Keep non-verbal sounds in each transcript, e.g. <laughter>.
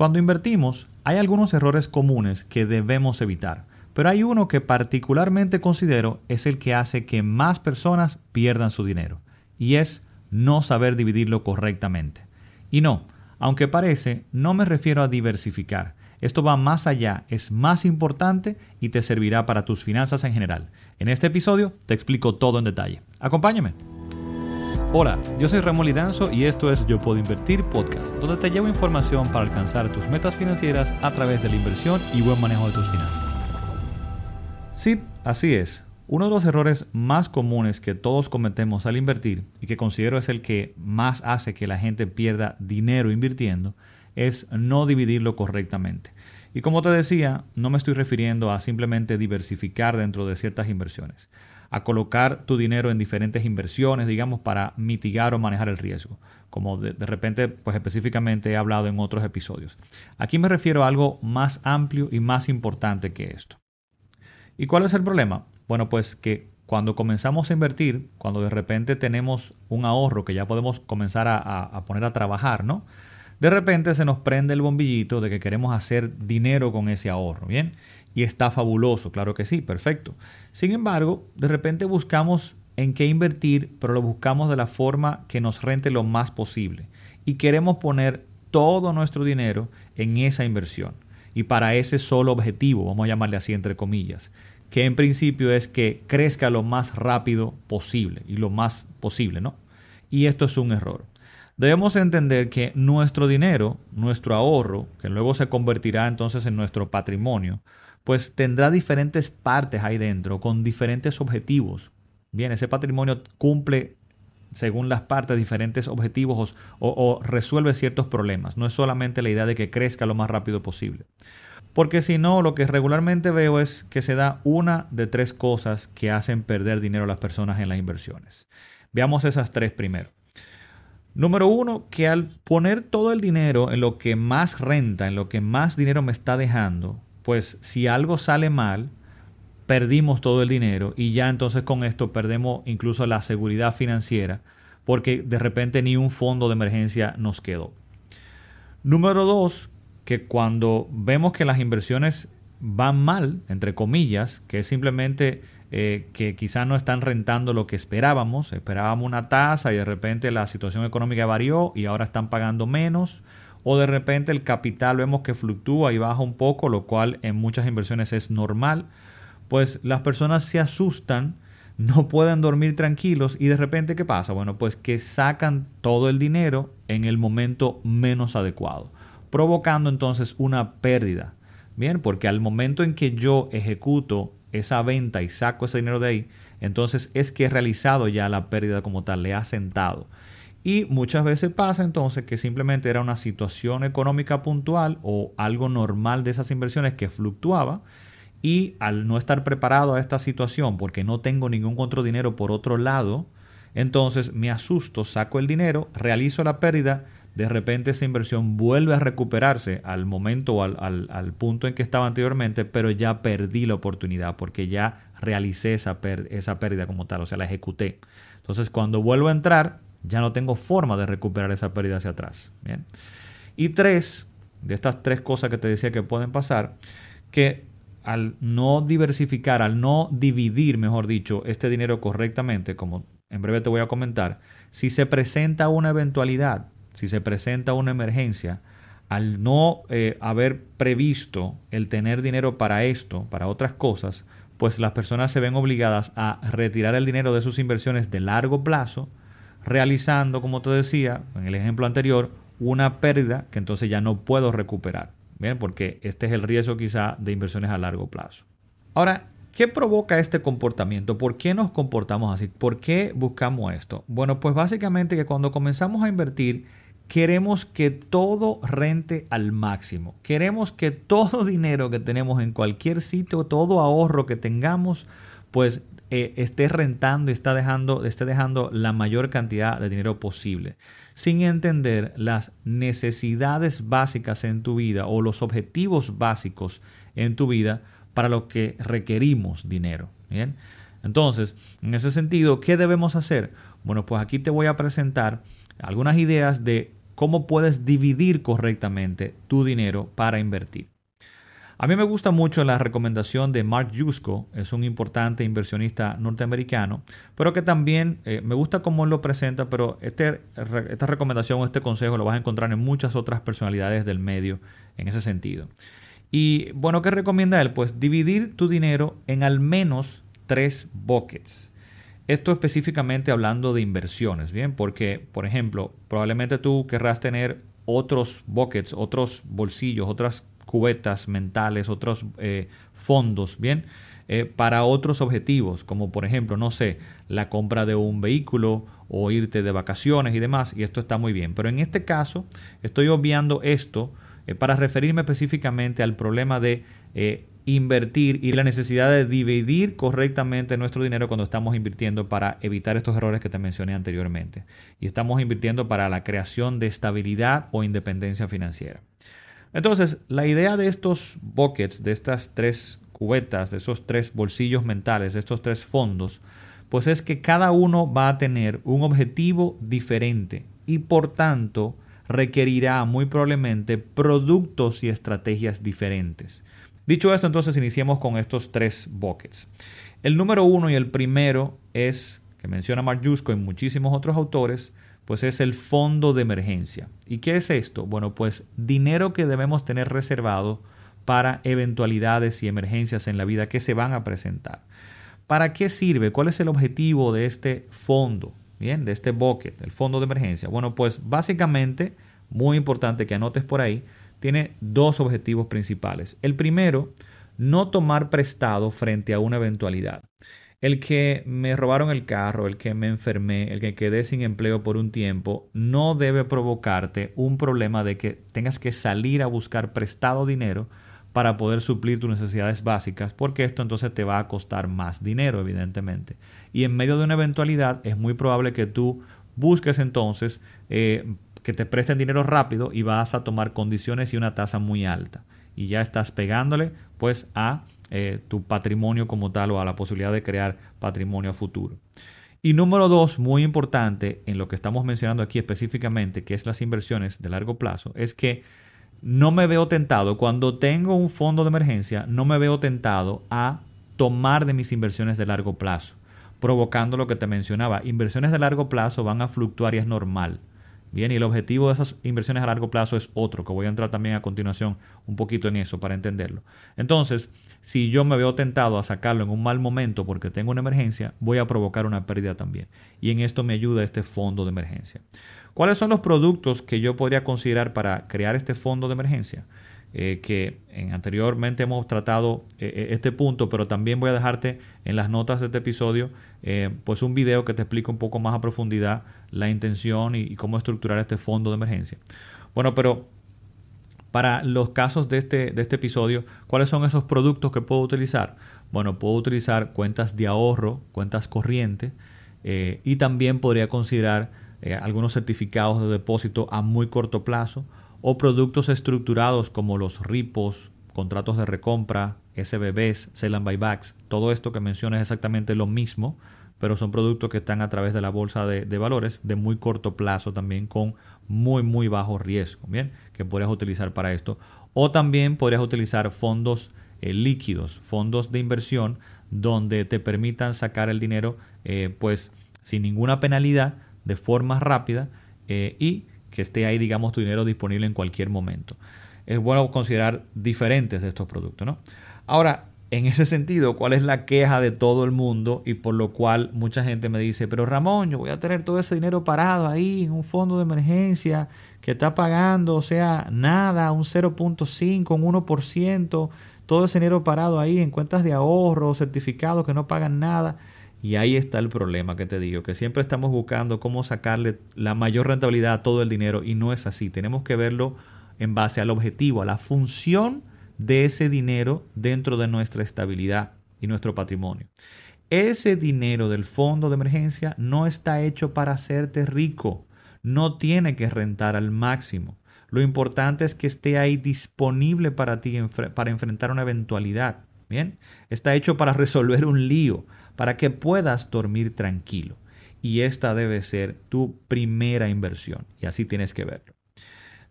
Cuando invertimos, hay algunos errores comunes que debemos evitar, pero hay uno que particularmente considero es el que hace que más personas pierdan su dinero, y es no saber dividirlo correctamente. Y no, aunque parece, no me refiero a diversificar. Esto va más allá, es más importante y te servirá para tus finanzas en general. En este episodio te explico todo en detalle. Acompáñame. Hola, yo soy Ramón Lidanzo y esto es Yo Puedo Invertir Podcast, donde te llevo información para alcanzar tus metas financieras a través de la inversión y buen manejo de tus finanzas. Sí, así es. Uno de los errores más comunes que todos cometemos al invertir y que considero es el que más hace que la gente pierda dinero invirtiendo es no dividirlo correctamente. Y como te decía, no me estoy refiriendo a simplemente diversificar dentro de ciertas inversiones, a colocar tu dinero en diferentes inversiones, digamos, para mitigar o manejar el riesgo, como de, repente, pues específicamente he hablado en otros episodios. Aquí me refiero a algo más amplio y más importante que esto. ¿Y cuál es el problema? Bueno, pues que cuando comenzamos a invertir, cuando de repente tenemos un ahorro que ya podemos comenzar a, poner a trabajar, ¿no? De repente se nos prende el bombillito de que queremos hacer dinero con ese ahorro, ¿bien? Y está fabuloso, claro que sí, perfecto. Sin embargo, de repente buscamos en qué invertir, pero lo buscamos de la forma que nos rente lo más posible. Y queremos poner todo nuestro dinero en esa inversión. Y para ese solo objetivo, vamos a llamarle así entre comillas que en principio es que crezca lo más rápido posible y lo más posible, ¿no? Y esto es un error. Debemos entender que nuestro dinero, nuestro ahorro, que luego se convertirá entonces en nuestro patrimonio, pues tendrá diferentes partes ahí dentro con diferentes objetivos. Bien, ese patrimonio cumple según las partes diferentes objetivos o, resuelve ciertos problemas. No es solamente la idea de que crezca lo más rápido posible. Porque si no, lo que regularmente veo es que se da una de tres cosas que hacen perder dinero a las personas en las inversiones. Veamos esas tres primero. Número uno, que al poner todo el dinero en lo que más renta, en lo que más dinero me está dejando, pues si algo sale mal, perdimos todo el dinero y ya entonces con esto perdemos incluso la seguridad financiera porque de repente ni un fondo de emergencia nos quedó. Número dos, que cuando vemos que las inversiones van mal, entre comillas, que es simplemente eh, que quizás no están rentando lo que esperábamos, esperábamos una tasa y de repente la situación económica varió y ahora están pagando menos, o de repente el capital vemos que fluctúa y baja un poco, lo cual en muchas inversiones es normal, pues las personas se asustan, <laughs> no pueden dormir tranquilos y de repente ¿qué pasa? Bueno, pues que sacan todo el dinero en el momento menos adecuado provocando entonces una pérdida. Bien, porque al momento en que yo ejecuto esa venta y saco ese dinero de ahí, entonces es que he realizado ya la pérdida como tal, le ha sentado. Y muchas veces pasa entonces que simplemente era una situación económica puntual o algo normal de esas inversiones que fluctuaba y al no estar preparado a esta situación porque no tengo ningún otro dinero por otro lado, entonces me asusto, saco el dinero, realizo la pérdida, de repente esa inversión vuelve a recuperarse al momento o al, punto en que estaba anteriormente, pero ya perdí la oportunidad porque ya realicé esa, esa pérdida como tal, o sea, la ejecuté. Entonces, cuando vuelvo a entrar, ya no tengo forma de recuperar esa pérdida hacia atrás. Y tres, de estas tres cosas que te decía que pueden pasar, que al no diversificar, al no dividir, mejor dicho, este dinero correctamente, como en breve te voy a comentar, si se presenta una eventualidad si se presenta una emergencia, al no eh, haber previsto el tener dinero para esto, para otras cosas, pues las personas se ven obligadas a retirar el dinero de sus inversiones de largo plazo, realizando, como te decía en el ejemplo anterior, una pérdida que entonces ya no puedo recuperar. Bien, porque este es el riesgo quizá de inversiones a largo plazo. Ahora, ¿qué provoca este comportamiento? ¿Por qué nos comportamos así? ¿Por qué buscamos esto? Bueno, pues básicamente que cuando comenzamos a invertir, queremos que todo rente al máximo. Queremos que todo <laughs> dinero que tenemos en cualquier sitio, todo ahorro que tengamos, pues eh, esté rentando y está dejando, esté dejando la mayor cantidad de dinero posible. Sin entender las necesidades básicas en tu vida o los objetivos básicos en tu vida para lo que requerimos dinero. Bien. Entonces, en ese sentido, ¿qué debemos hacer? Bueno, pues aquí te voy a presentar algunas ideas de cómo puedes dividir correctamente tu dinero para invertir. A mí me gusta mucho la recomendación de Mark Yusko, es un importante inversionista norteamericano, pero que también eh, me gusta cómo lo presenta, pero este, esta recomendación o este consejo lo vas a encontrar en muchas otras personalidades del medio en ese sentido. Y bueno, ¿qué recomienda él? Pues dividir tu dinero en al menos tres buckets. Esto específicamente hablando de inversiones, ¿bien? Porque, por ejemplo, probablemente tú querrás tener otros buckets, otros bolsillos, otras cubetas mentales, otros eh, fondos, ¿bien? Eh, para otros objetivos, como por ejemplo, no sé, la compra de un vehículo o irte de vacaciones y demás, y esto está muy bien. Pero en este caso, estoy obviando esto eh, para referirme específicamente al problema de invertir y la necesidad de dividir correctamente nuestro dinero cuando estamos invirtiendo para evitar estos errores que te mencioné anteriormente. Y estamos invirtiendo para la creación de estabilidad o independencia financiera. Entonces, la idea de estos buckets, de estas tres cubetas, de esos tres bolsillos mentales, de estos tres fondos, pues es que cada uno va a tener un objetivo diferente y por tanto requerirá muy probablemente productos y estrategias diferentes. Dicho esto, entonces iniciemos con estos tres buckets. El número uno y el primero es, que menciona Mark y muchísimos otros autores, pues es el fondo de emergencia. ¿Y qué es esto? Bueno, pues dinero que debemos tener reservado para eventualidades y emergencias en la vida que se van a presentar. ¿Para qué sirve? ¿Cuál es el objetivo de este fondo? Bien, de este bucket, el fondo de emergencia. Bueno, pues básicamente, muy importante que anotes por ahí, tiene dos objetivos principales. El primero, no tomar prestado frente a una eventualidad. El que me robaron el carro, el que me enfermé, el que quedé sin empleo por un tiempo, no debe provocarte un problema de que tengas que salir a buscar prestado dinero para poder suplir tus necesidades básicas, porque esto entonces te va a costar más dinero, evidentemente. Y en medio de una eventualidad es muy probable que tú busques entonces eh, que te presten dinero rápido y vas a tomar condiciones y una tasa muy alta. Y ya estás pegándole pues a eh, tu patrimonio como tal o a la posibilidad de crear patrimonio futuro. Y número dos, muy importante en lo que estamos mencionando aquí específicamente, que es las inversiones de largo plazo, es que no me veo tentado, cuando tengo un fondo de emergencia, no me veo tentado a tomar de mis inversiones de largo plazo, provocando lo que te mencionaba. Inversiones de largo plazo van a fluctuar y es normal. Bien, y el objetivo de esas inversiones a largo plazo es otro, que voy a entrar también a continuación un poquito en eso para entenderlo. Entonces, si yo me veo tentado a sacarlo en un mal momento porque tengo una emergencia, voy a provocar una pérdida también. Y en esto me ayuda este fondo de emergencia. ¿Cuáles son los productos que yo podría considerar para crear este fondo de emergencia? Eh, que en anteriormente hemos tratado eh, eh, este punto, pero también voy a dejarte en las notas de este episodio pues un video que te explica un poco más a profundidad la intención y, cómo estructurar este fondo de emergencia. Bueno, pero para los casos de este, de este episodio, ¿cuáles son esos productos que puedo utilizar? Bueno, puedo utilizar cuentas de ahorro, cuentas corrientes y también podría considerar algunos certificados de depósito a muy corto plazo o productos estructurados como los RIPOS, contratos de recompra, SBBs, sell and buybacks. Todo esto que menciono es exactamente lo mismo, pero son productos que están a través de la bolsa de, valores de muy corto plazo también con muy muy bajo riesgo, bien, que podrías utilizar para esto. O también podrías utilizar fondos eh, líquidos, fondos de inversión donde te permitan sacar el dinero eh, pues sin ninguna penalidad, de forma rápida eh, y que esté ahí, digamos, tu dinero disponible en cualquier momento. Es bueno considerar diferentes de estos productos, ¿no? Ahora, en ese sentido, ¿cuál es la queja de todo el mundo y por lo cual mucha gente me dice, pero Ramón, yo voy a tener todo ese dinero parado ahí en un fondo de emergencia que está pagando, o sea, nada, un 0.5, un 1%, todo ese dinero parado ahí en cuentas de ahorro, certificados que no pagan nada. Y ahí está el problema que te digo, que siempre estamos buscando cómo sacarle la mayor rentabilidad a todo el dinero y no es así. Tenemos que verlo en base al objetivo, a la función de ese dinero dentro de nuestra estabilidad y nuestro patrimonio. Ese dinero del fondo de emergencia no está hecho para hacerte rico, no tiene que rentar al máximo. Lo importante es que esté ahí disponible para ti para enfrentar una eventualidad. Bien, está hecho para resolver un lío, para que puedas dormir tranquilo. Y esta debe ser tu primera inversión. Y así tienes que verlo.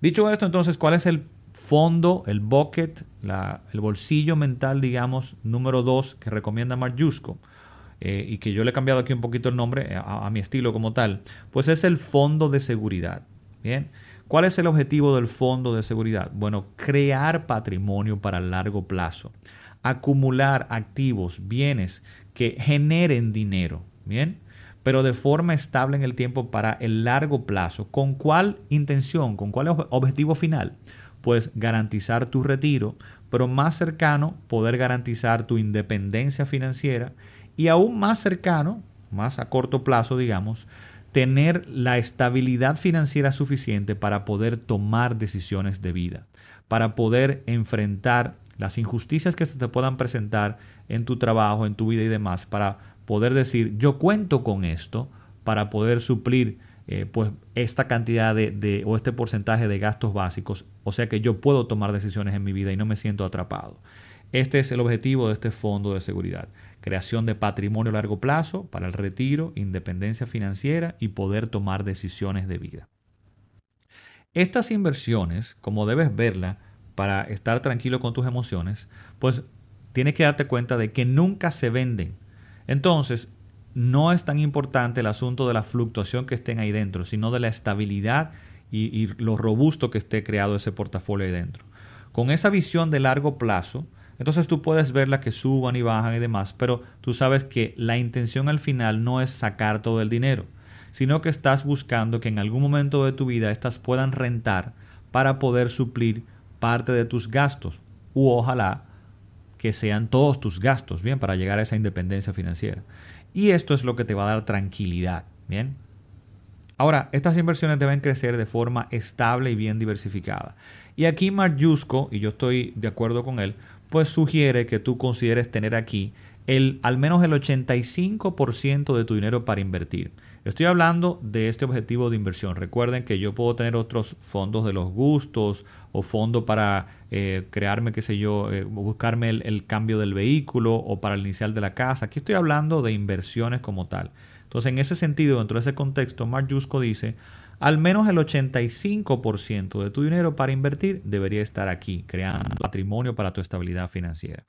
Dicho esto, entonces, ¿cuál es el fondo, el bucket, el bolsillo mental, digamos, número dos que recomienda Mark eh, y que yo le he cambiado aquí un poquito el nombre a, a mi estilo como tal, pues es el fondo de seguridad. Bien. ¿Cuál es el objetivo del fondo de seguridad? Bueno, crear patrimonio para largo plazo, acumular activos, bienes que generen dinero, ¿bien? Pero de forma estable en el tiempo para el largo plazo. ¿Con cuál intención? ¿Con cuál objetivo final? Pues garantizar tu retiro, pero más cercano, poder garantizar tu independencia financiera y aún más cercano, más a corto plazo, digamos, tener la estabilidad financiera suficiente para poder tomar decisiones de vida, para poder enfrentar las injusticias que se te puedan presentar en tu trabajo, en tu vida y demás, para poder decir, yo cuento con esto para poder suplir eh, pues esta cantidad de, o este porcentaje de gastos básicos, o sea que yo puedo tomar decisiones en mi vida y no me siento atrapado. Este es el objetivo de este fondo de seguridad creación de patrimonio a largo plazo para el retiro, independencia financiera y poder tomar decisiones de vida. Estas inversiones, como debes verla para estar tranquilo con tus emociones, pues tienes que darte cuenta de que nunca se venden. Entonces, no es tan importante el asunto de la fluctuación que estén ahí dentro, sino de la estabilidad y, lo robusto que esté creado ese portafolio ahí dentro. Con esa visión de largo plazo, entonces tú puedes verla que suban y bajan y demás, pero tú sabes que la intención al final no es sacar todo el dinero, sino que estás buscando que en algún momento de tu vida estas puedan rentar para poder suplir parte de tus gastos u ojalá que sean todos tus gastos, bien, para llegar a esa independencia financiera. Y esto es lo que te va a dar tranquilidad, bien. Ahora, estas inversiones deben crecer de forma estable y bien diversificada. Y aquí Mark y yo estoy de acuerdo con él, pues sugiere que tú consideres tener aquí el, al menos el 85% de tu dinero para invertir. Estoy hablando de este objetivo de inversión. Recuerden que yo puedo tener otros fondos de los gustos o fondo para eh, crearme, qué sé yo, eh, buscarme el, cambio del vehículo o para el inicial de la casa. Aquí estoy hablando de inversiones como tal. Entonces, en ese sentido, dentro de ese contexto, Mark Yusko dice, al menos el 85% de tu dinero para invertir debería estar aquí, creando patrimonio para tu estabilidad financiera.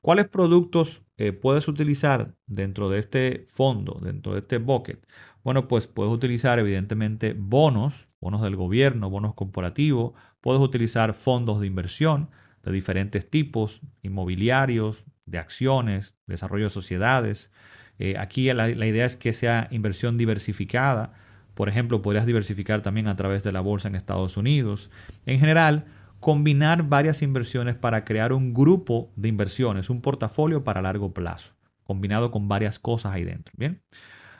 ¿Cuáles productos eh, puedes utilizar dentro de este fondo, dentro de este bucket? Bueno, pues puedes utilizar evidentemente bonos, bonos del gobierno, bonos corporativos, puedes utilizar fondos de inversión de diferentes tipos, inmobiliarios, de acciones, desarrollo de sociedades. Eh, aquí la idea es que sea inversión diversificada por ejemplo, podrías diversificar también a través de la bolsa en Estados Unidos. En general, combinar varias inversiones para crear un grupo de inversiones, un portafolio para largo plazo, combinado con varias cosas ahí dentro. Bien.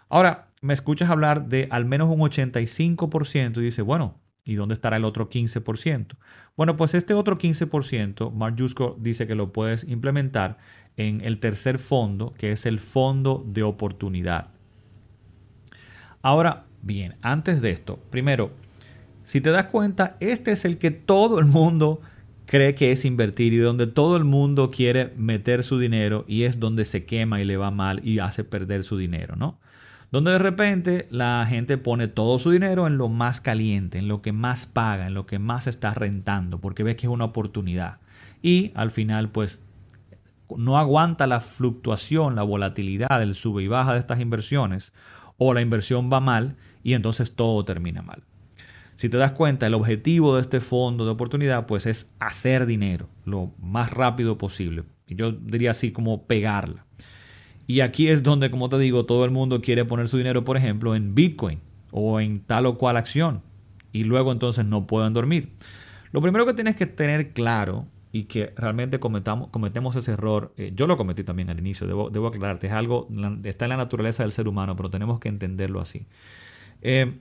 Ahora, me escuchas hablar de al menos un 85% y dices, bueno, ¿y dónde estará el otro 15%? Bueno, pues este otro 15%, Mark Jusko dice que lo puedes implementar en el tercer fondo, que es el fondo de oportunidad. Ahora, Bien, antes de esto, primero, si te das cuenta, este es el que todo el mundo cree que es invertir y donde todo el mundo quiere meter su dinero y es donde se quema y le va mal y hace perder su dinero, ¿no? Donde de repente la gente pone todo su dinero en lo más caliente, en lo que más paga, en lo que más está rentando, porque ve que es una oportunidad. Y al final, pues, no aguanta la fluctuación, la volatilidad, el sube y baja de estas inversiones, o la inversión va mal y entonces todo termina mal. Si te das cuenta, el objetivo de este fondo de oportunidad pues es hacer dinero lo más rápido posible. Yo diría así como pegarla. Y aquí es donde, como te digo, todo el mundo quiere poner su dinero, por ejemplo, en Bitcoin o en tal o cual acción. Y luego entonces no pueden dormir. Lo primero que tienes que tener claro y que realmente cometamos, cometemos ese error, eh, yo lo cometí también al inicio, debo, debo aclararte, es algo, está en la naturaleza del ser humano, pero tenemos que entenderlo así. Eh,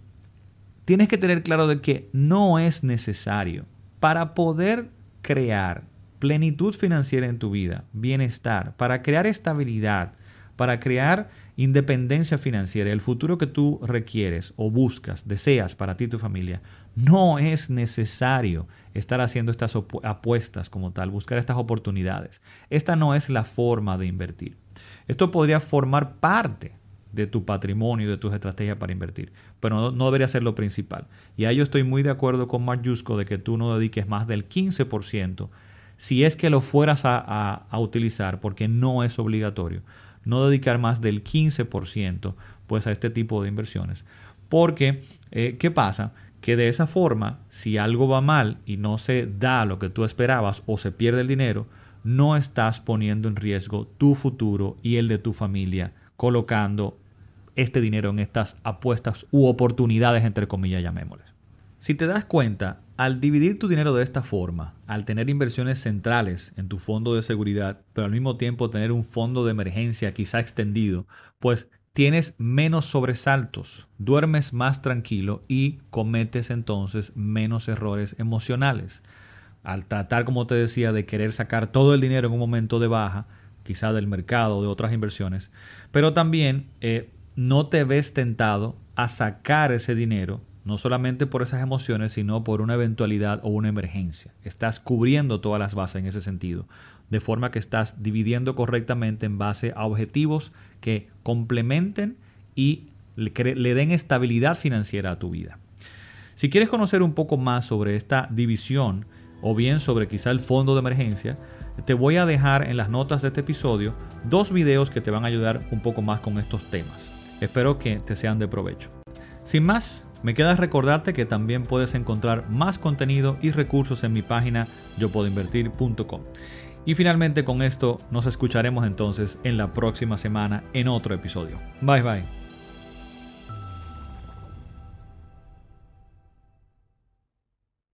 tienes que tener claro de que no es necesario para poder crear plenitud financiera en tu vida, bienestar, para crear estabilidad, para crear independencia financiera, el futuro que tú requieres o buscas, deseas para ti y tu familia, no es necesario estar haciendo estas apuestas como tal, buscar estas oportunidades. Esta no es la forma de invertir. Esto podría formar parte de tu patrimonio de tus estrategias para invertir. Pero no, debería ser lo principal. Y ahí yo estoy muy de acuerdo con Mark Yusko de que tú no dediques más del 15% si es que lo fueras a, utilizar, porque no es obligatorio, no dedicar más del 15% pues a este tipo de inversiones. Porque, eh, ¿qué pasa? Que de esa forma, si algo va mal y no se da lo que tú esperabas o se pierde el dinero, no estás poniendo en riesgo tu futuro y el de tu familia colocando este dinero en estas apuestas u oportunidades, entre comillas, llamémosles. Si te das cuenta, al dividir tu dinero de esta forma, al tener inversiones centrales en tu fondo de seguridad, pero al mismo tiempo tener un fondo de emergencia quizá extendido, pues tienes menos sobresaltos, duermes más tranquilo y cometes entonces menos errores emocionales al tratar, como te decía, de querer sacar todo el dinero en un momento de baja, quizá del mercado o de otras inversiones, pero también eh, no te ves tentado a sacar ese dinero, no solamente por esas emociones, sino por una eventualidad o una emergencia. Estás cubriendo todas las bases en ese sentido, de forma que estás dividiendo correctamente en base a objetivos que complementen y le den estabilidad financiera a tu vida. Si quieres conocer un poco más sobre esta división, o bien sobre quizá el fondo de emergencia, te voy a dejar en las notas de este episodio dos videos que te van a ayudar un poco más con estos temas. Espero que te sean de provecho. Sin más, me queda recordarte que también puedes encontrar más contenido y recursos en mi página yopuedoinvertir.com. Y finalmente con esto nos escucharemos entonces en la próxima semana en otro episodio. Bye bye.